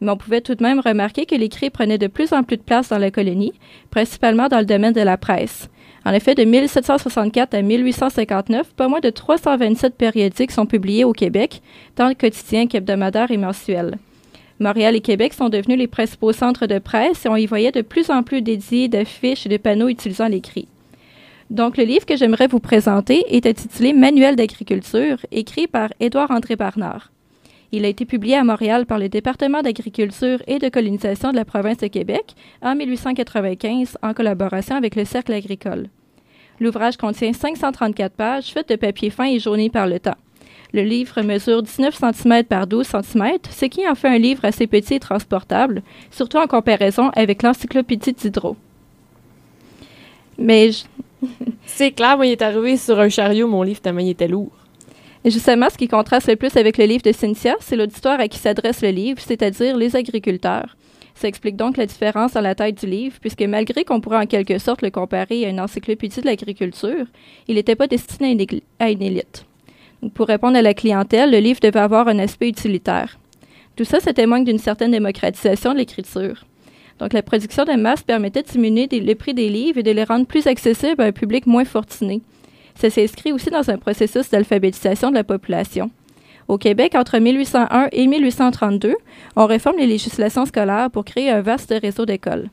Mais on pouvait tout de même remarquer que l'écrit prenait de plus en plus de place dans la colonie, principalement dans le domaine de la presse. En effet, de 1764 à 1859, pas moins de 327 périodiques sont publiés au Québec, tant quotidiens qu'hebdomadaires et mensuels. Montréal et Québec sont devenus les principaux centres de presse et on y voyait de plus en plus dédiés d'affiches et de panneaux utilisant l'écrit. Donc, le livre que j'aimerais vous présenter est intitulé Manuel d'agriculture, écrit par Édouard-André Barnard. Il a été publié à Montréal par le département d'agriculture et de colonisation de la province de Québec en 1895 en collaboration avec le Cercle agricole. L'ouvrage contient 534 pages faites de papier fin et jauni par le temps. Le livre mesure 19 cm par 12 cm, ce qui en fait un livre assez petit et transportable, surtout en comparaison avec l'encyclopédie Diderot. Mais je... c'est clair, moi, il est arrivé sur un chariot, mon livre, tellement il était lourd. Et justement, ce qui contraste le plus avec le livre de Cynthia, c'est l'auditoire à qui s'adresse le livre, c'est-à-dire les agriculteurs. Ça explique donc la différence dans la taille du livre, puisque malgré qu'on pourrait en quelque sorte le comparer à une encyclopédie de l'agriculture, il n'était pas destiné à une, à une élite. Pour répondre à la clientèle, le livre devait avoir un aspect utilitaire. Tout ça, ça témoigne d'une certaine démocratisation de l'écriture. Donc, la production de masse permettait de diminuer le prix des livres et de les rendre plus accessibles à un public moins fortuné. Ça s'inscrit aussi dans un processus d'alphabétisation de la population. Au Québec, entre 1801 et 1832, on réforme les législations scolaires pour créer un vaste réseau d'écoles.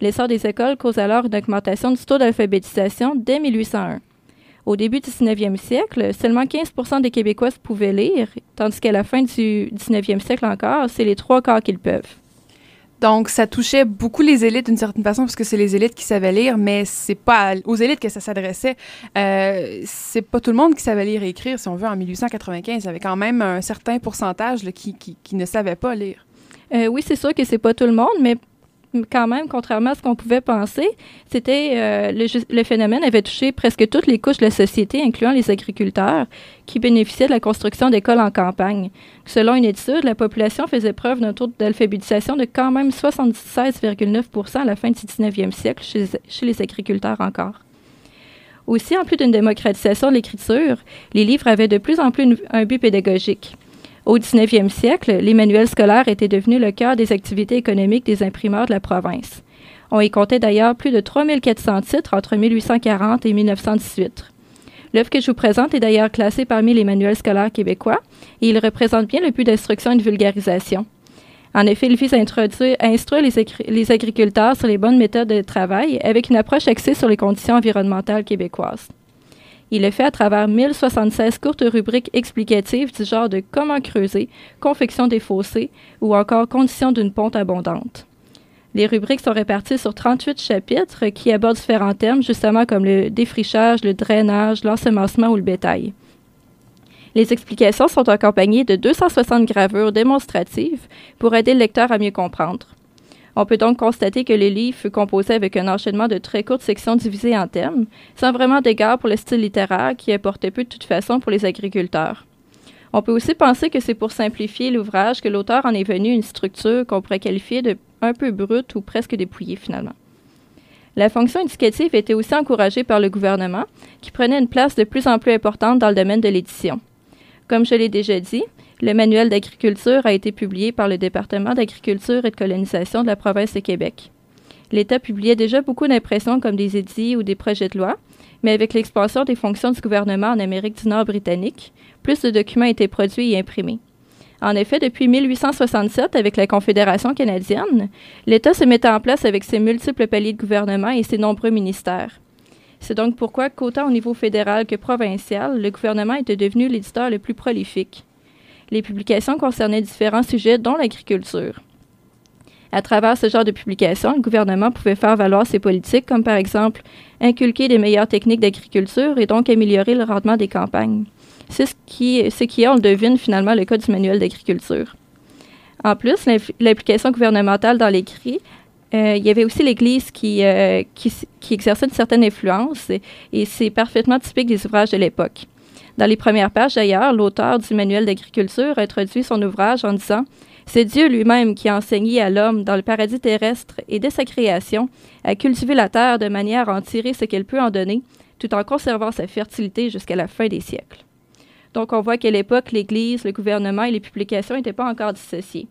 L'essor des écoles cause alors une augmentation du taux d'alphabétisation dès 1801. Au début du 19e siècle, seulement 15% des Québécois pouvaient lire, tandis qu'à la fin du 19e siècle encore, c'est les trois quarts qu'ils peuvent. Donc, ça touchait beaucoup les élites d'une certaine façon, parce que c'est les élites qui savaient lire, mais c'est pas aux élites que ça s'adressait. Euh, c'est pas tout le monde qui savait lire et écrire, si on veut, en 1895. Il y avait quand même un certain pourcentage là, qui, qui, qui, ne savait pas lire. Euh, oui, c'est sûr que c'est pas tout le monde, mais quand même, contrairement à ce qu'on pouvait penser, c'était euh, le, phénomène avait touché presque toutes les couches de la société, incluant les agriculteurs, qui bénéficiaient de la construction d'écoles en campagne. Selon une étude, la population faisait preuve d'un taux d'alphabétisation de quand même 76,9% à la fin du 19e siècle chez, les agriculteurs encore. Aussi, en plus d'une démocratisation de l'écriture, les livres avaient de plus en plus un but pédagogique. Au 19e siècle, les manuels scolaires étaient devenus le cœur des activités économiques des imprimeurs de la province. On y comptait d'ailleurs plus de 3400 titres entre 1840 et 1918. L'œuvre que je vous présente est d'ailleurs classée parmi les manuels scolaires québécois et il représente bien le but d'instruction et de vulgarisation. En effet, il vise à, instruire les, agriculteurs sur les bonnes méthodes de travail avec une approche axée sur les conditions environnementales québécoises. Il est fait à travers 1076 courtes rubriques explicatives du genre de comment creuser, confection des fossés ou encore conditions d'une ponte abondante. Les rubriques sont réparties sur 38 chapitres qui abordent différents thèmes, justement comme le défrichage, le drainage, l'ensemencement ou le bétail. Les explications sont accompagnées de 260 gravures démonstratives pour aider le lecteur à mieux comprendre. On peut donc constater que le livre fut composé avec un enchaînement de très courtes sections divisées en thèmes, sans vraiment d'égard pour le style littéraire qui apportait peu de toute façon pour les agriculteurs. On peut aussi penser que c'est pour simplifier l'ouvrage que l'auteur en est venu une structure qu'on pourrait qualifier de un peu brute ou presque dépouillée finalement. La fonction éducative était aussi encouragée par le gouvernement, qui prenait une place de plus en plus importante dans le domaine de l'édition. Comme je l'ai déjà dit, le manuel d'agriculture a été publié par le département d'agriculture et de colonisation de la province de Québec. L'État publiait déjà beaucoup d'impressions comme des édits ou des projets de loi, mais avec l'expansion des fonctions du gouvernement en Amérique du Nord britannique, plus de documents étaient produits et imprimés. En effet, depuis 1867, avec la Confédération canadienne, l'État se mettait en place avec ses multiples paliers de gouvernement et ses nombreux ministères. C'est donc pourquoi qu'autant au niveau fédéral que provincial, le gouvernement était devenu l'éditeur le plus prolifique. Les publications concernaient différents sujets, dont l'agriculture. À travers ce genre de publications, le gouvernement pouvait faire valoir ses politiques, comme par exemple inculquer des meilleures techniques d'agriculture et donc améliorer le rendement des campagnes. C'est ce qui, ce qui est, on le devine, finalement le cas du manuel d'agriculture. En plus, l'implication gouvernementale dans l'écrit, euh, il y avait aussi l'Église qui, euh, exerçait une certaine influence et c'est parfaitement typique des ouvrages de l'époque. Dans les premières pages, d'ailleurs, l'auteur du manuel d'agriculture introduit son ouvrage en disant c'est Dieu lui-même qui a enseigné à l'homme dans le paradis terrestre et dès sa création à cultiver la terre de manière à en tirer ce qu'elle peut en donner, tout en conservant sa fertilité jusqu'à la fin des siècles. Donc on voit qu'à l'époque, l'Église, le gouvernement et les publications n'étaient pas encore dissociés.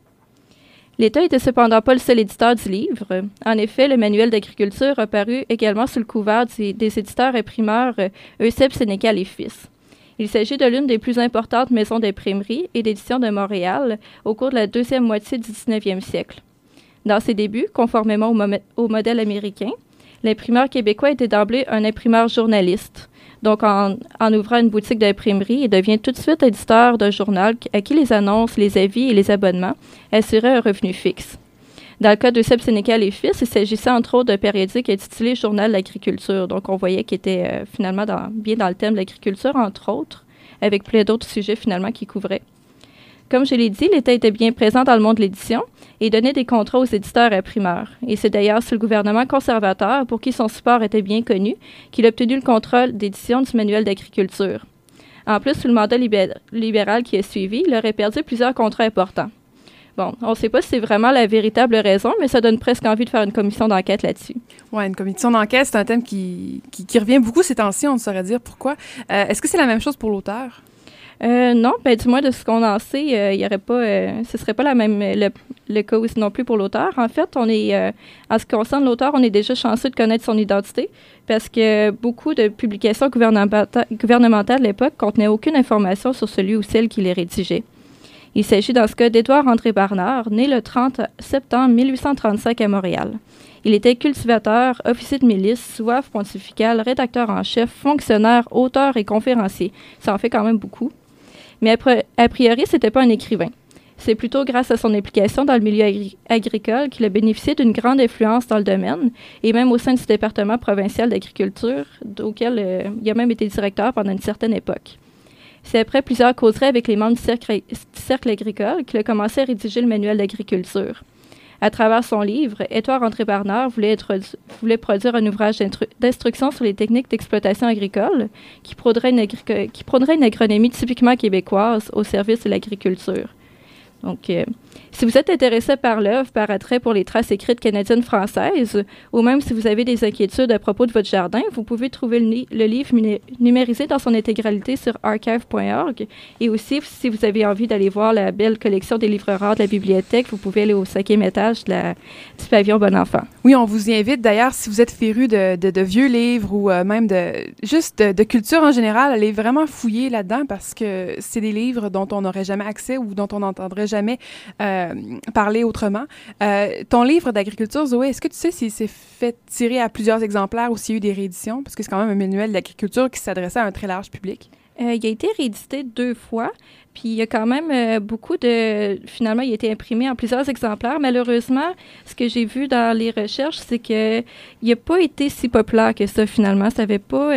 L'État n'était cependant pas le seul éditeur du livre. En effet, le manuel d'agriculture a également sous le couvert des, éditeurs imprimeurs Euseb Sénécal et Fils. Il s'agit de l'une des plus importantes maisons d'imprimerie et d'édition de Montréal au cours de la deuxième moitié du 19e siècle. Dans ses débuts, conformément au, modèle américain, l'imprimeur québécois était d'emblée un imprimeur journaliste. Donc, en, en ouvrant une boutique d'imprimerie, il devient tout de suite éditeur d'un journal à qui les annonces, les avis et les abonnements assuraient un revenu fixe. Dans le cas de Seb Sénécal et Fils, il s'agissait entre autres d'un périodique intitulé Journal de l'agriculture. Donc, on voyait qu'il était euh, finalement bien dans le thème de l'agriculture, entre autres, avec plein d'autres sujets finalement qu'il couvrait. Comme je l'ai dit, l'État était bien présent dans le monde de l'édition et donnait des contrats aux éditeurs imprimeurs. Et c'est d'ailleurs sous le gouvernement conservateur, pour qui son support était bien connu, qu'il a obtenu le contrôle d'édition du manuel d'agriculture. En plus, sous le mandat libéral qui a suivi, il aurait perdu plusieurs contrats importants. Bon, on ne sait pas si c'est vraiment la véritable raison, mais ça donne presque envie de faire une commission d'enquête là-dessus. Oui, une commission d'enquête, c'est un thème qui, qui, revient beaucoup ces temps-ci, on ne saurait dire pourquoi. Euh, est-ce que c'est la même chose pour l'auteur? Euh, non, ben, du moins de ce qu'on en sait, euh, il y aurait pas, ce serait pas la même le, le cas non plus pour l'auteur. En fait, on est, en ce qui concerne l'auteur, on est déjà chanceux de connaître son identité parce que beaucoup de publications gouvernementales, gouvernementales de l'époque contenaient aucune information sur celui ou celle qui les rédigeait. Il s'agit dans ce cas d'Édouard André Barnard, né le 30 septembre 1835 à Montréal. Il était cultivateur, officier de milice, soif pontifical, rédacteur en chef, fonctionnaire, auteur et conférencier. Ça en fait quand même beaucoup. Mais a priori, c'était pas un écrivain. C'est plutôt grâce à son implication dans le milieu agricole qu'il a bénéficié d'une grande influence dans le domaine, et même au sein du département provincial d'agriculture, auquel euh, il a même été directeur pendant une certaine époque. C'est après plusieurs causeries avec les membres du cercle, agricole qu'il a commencé à rédiger le manuel d'agriculture. À travers son livre, Édouard André Barnard voulait, produire un ouvrage d'instruction sur les techniques d'exploitation agricole qui prônerait une agronomie typiquement québécoise au service de l'agriculture. Euh, si vous êtes intéressé par l'œuvre, par attrait pour les traces écrites canadiennes-françaises, ou même si vous avez des inquiétudes à propos de votre jardin, vous pouvez trouver le, livre numérisé dans son intégralité sur archive.org. Et aussi, si vous avez envie d'aller voir la belle collection des livres rares de la bibliothèque, vous pouvez aller au cinquième étage de la, du pavillon Bon Enfant. Oui, on vous y invite d'ailleurs, si vous êtes féru de, de, vieux livres ou euh, même de juste de, culture en général, allez vraiment fouiller là-dedans parce que c'est des livres dont on n'aurait jamais accès ou dont on n'entendrait jamais. Euh, euh, parler autrement. Euh, ton livre d'agriculture, Zoé, est-ce que tu sais s'il s'est fait tirer à plusieurs exemplaires ou s'il y a eu des rééditions? Parce que c'est quand même un manuel d'agriculture qui s'adressait à un très large public. Euh, il a été réédité deux fois, puis il y a quand même beaucoup de... Finalement, il a été imprimé en plusieurs exemplaires. Malheureusement, ce que j'ai vu dans les recherches, c'est qu'il n'a pas été si populaire que ça, finalement. Ça n'avait pas,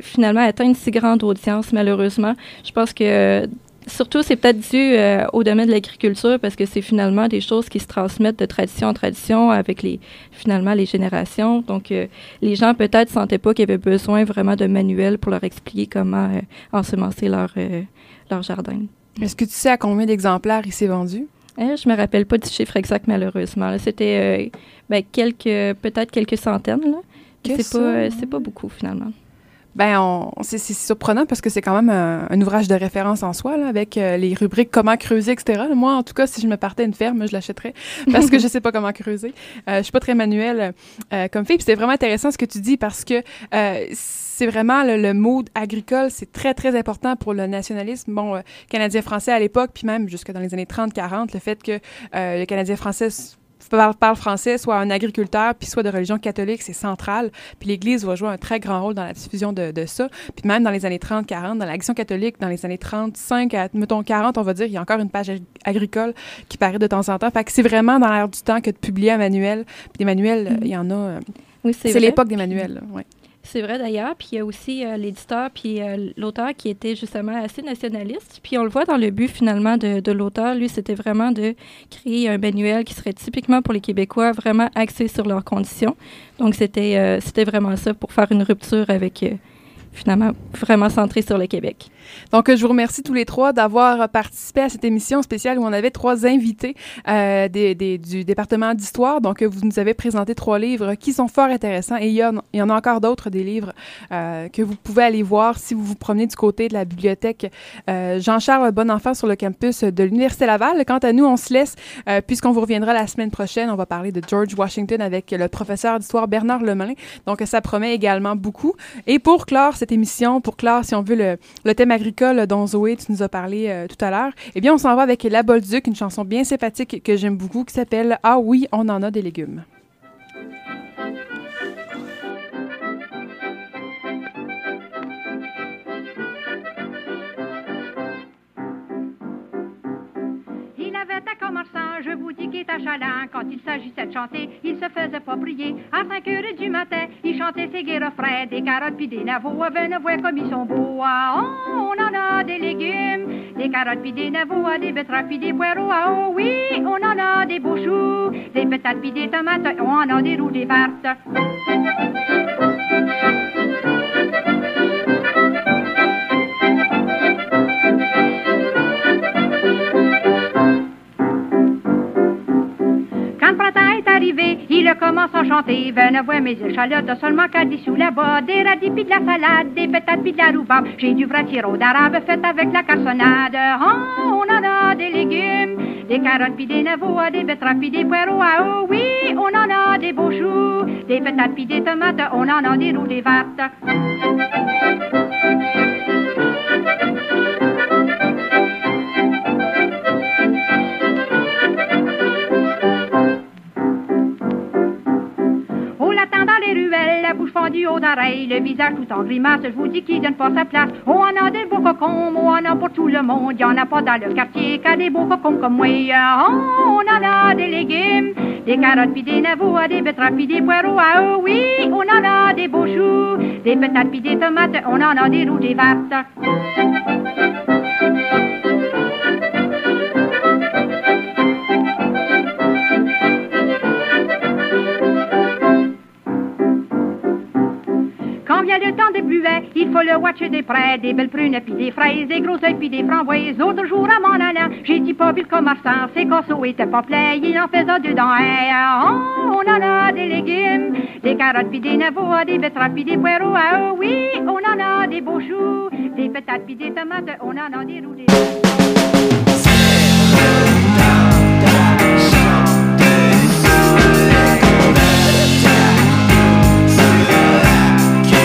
finalement, atteint une si grande audience, malheureusement. Je pense que surtout, c'est peut-être dû euh, au domaine de l'agriculture parce que c'est finalement des choses qui se transmettent de tradition en tradition avec les, finalement les générations. Donc, euh, les gens peut-être sentaient pas qu'il y avait besoin vraiment de manuels pour leur expliquer comment euh, ensemencer leur, leur jardin. Est-ce que tu sais à combien d'exemplaires il s'est vendu? Eh, je me rappelle pas du chiffre exact, malheureusement. C'était ben, quelques, peut-être quelques centaines. C'est pas, pas beaucoup, finalement. Ben, c'est surprenant parce que c'est quand même un, ouvrage de référence en soi, là, avec euh, les rubriques comment creuser, etc. Moi, en tout cas, si je me partais une ferme, je l'achèterais parce que je sais pas comment creuser. Euh, je suis pas très manuelle euh, comme fille. c'est vraiment intéressant ce que tu dis parce que euh, c'est vraiment le, le, mot agricole, c'est très, très important pour le nationalisme. Bon, canadien-français à l'époque, puis même jusque dans les années 30-40, le fait que le canadien-français parle, français, soit un agriculteur, puis soit de religion catholique, c'est central. Puis l'Église va jouer un très grand rôle dans la diffusion de, de ça. Puis même dans les années 30-40, dans l'action catholique, dans les années 35 à, mettons, 40, on va dire, il y a encore une page agricole qui paraît de temps en temps. Fait que c'est vraiment dans l'air du temps que de publier un manuel. Puis des manuels, mm-hmm. il y en a... Euh, oui, c'est l'époque des manuels, ouais. C'est vrai d'ailleurs. Puis il y a aussi euh, l'éditeur puis euh, l'auteur qui était justement assez nationaliste. Puis on le voit dans le but finalement de, l'auteur. Lui, c'était vraiment de créer un manuel qui serait typiquement pour les Québécois, vraiment axé sur leurs conditions. Donc c'était euh, c'était vraiment ça pour faire une rupture avec finalement vraiment centré sur le Québec. Donc, je vous remercie tous les trois d'avoir participé à cette émission spéciale où on avait trois invités euh, du département d'histoire. Donc, vous nous avez présenté trois livres qui sont fort intéressants et il y, en, a encore d'autres des livres euh, que vous pouvez aller voir si vous vous promenez du côté de la bibliothèque euh, Jean-Charles Bonenfant sur le campus de l'Université Laval. Quant à nous, on se laisse puisqu'on vous reviendra la semaine prochaine. On va parler de George Washington avec le professeur d'histoire Bernard Lemelin. Donc, ça promet également beaucoup. Et pour clore cette émission, pour clore, si on veut, le, thème agricole dont Zoé, tu nous as parlé euh, tout à l'heure, eh bien, on s'en va avec La Bolduc, une chanson bien sympathique que j'aime beaucoup qui s'appelle Ah oui, on en a des légumes. Je vous dis qu'il est. Quand il s'agissait de chanter, il se faisait pas prier. À 5 heures du matin, il chantait ses gai refrains, des carottes puis des navots, avec une voix comme ils sont beaux. Ah, oh, on en a des légumes, des carottes puis des navots, des betteraves puis des poireaux. Ah, oh oui, on en a des beaux choux, des patates puis des tomates, on en a des roues, des vertes. À chanter. Venez mes échalotes, seulement qu'à sous là-bas. Des radis pis de la salade, des patates pis de la rhubarbe. J'ai du vrai tiro d'arabe fait avec la cassonade. Oh, on en a des légumes, des carottes pis des navots, des betteraves pis des poireaux. Oh oui, on en a des beaux choux, des patates pis des tomates, on en a des roues, des vertes. Haut d'oreille, le visage tout en grimace, je vous dis qu'il donne pas sa place. On en a des beaux cocons, on en a pour tout le monde, y en a pas dans le quartier qu'à des beaux cocons comme moi. Oh, on en a des légumes, des carottes puis des navots, des betteraves puis des poireaux, ah oh oui, on en a des beaux choux, des patates puis des tomates, on en a des roues, des vertes. Le watcher des près, des belles prunes puis des fraises, des gros œufs puis des framboises. L'autre jour à mon allant, j'ai dit pas vu le commerçant, ses casseaux étaient pas pleins, il en faisait dedans. Oh, on en a des légumes, des carottes puis des navots, des betteraves puis des poireaux. Ah oui, on en a des beaux choux, des patates puis des tomates, on en a des roues, des...